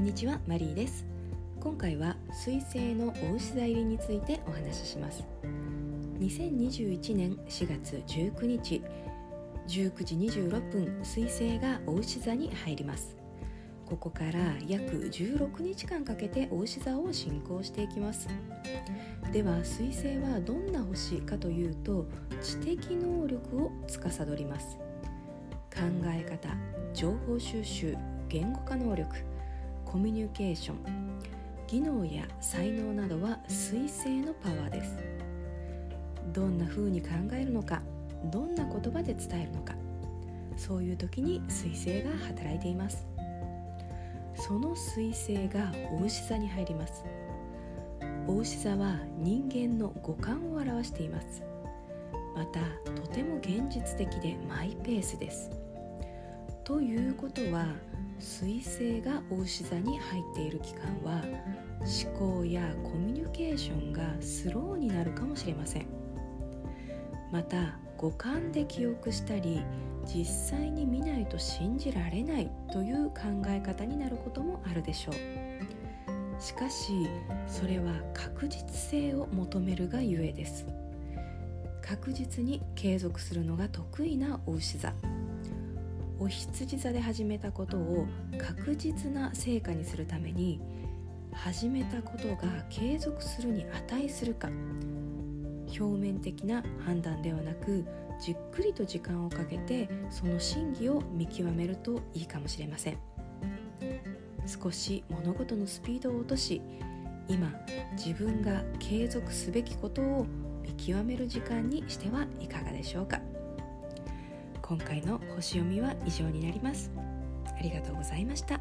んにちはマリーです。今回は水星のお牛座入りについてお話しします。2021年4月19日19時26分水星がお牛座に入ります。ここから約16日間かけてお牛座を進行していきます。では水星はどんな星かというと知的能力を司ります。考え方情報収集言語化能力コミュニケーション。技能や才能などは水星のパワーです。どんな風に考えるのかどんな言葉で伝えるのか。そういう時に水星が働いています。その水星がお牛座に入ります。お牛座は人間の五感を表しています。またとても現実的でマイペースです。ということは水星がお牛座に入っている期間は思考やコミュニケーションがスローになるかもしれません。また五感で記憶したり実際に見ないと信じられないという考え方になることもあるでしょう。しかしそれは確実性を求めるがゆえです。確実に継続するのが得意なお牛座。お羊座で始めたことを確実な成果にするために始めたことが継続するに値するか。表面的な判断ではなくじっくりと時間をかけてその真偽を見極めるといいかもしれません。少し物事のスピードを落とし今自分が継続すべきことを見極める時間にしてはいかがでしょうか。今回の星読みは以上になります。ありがとうございました。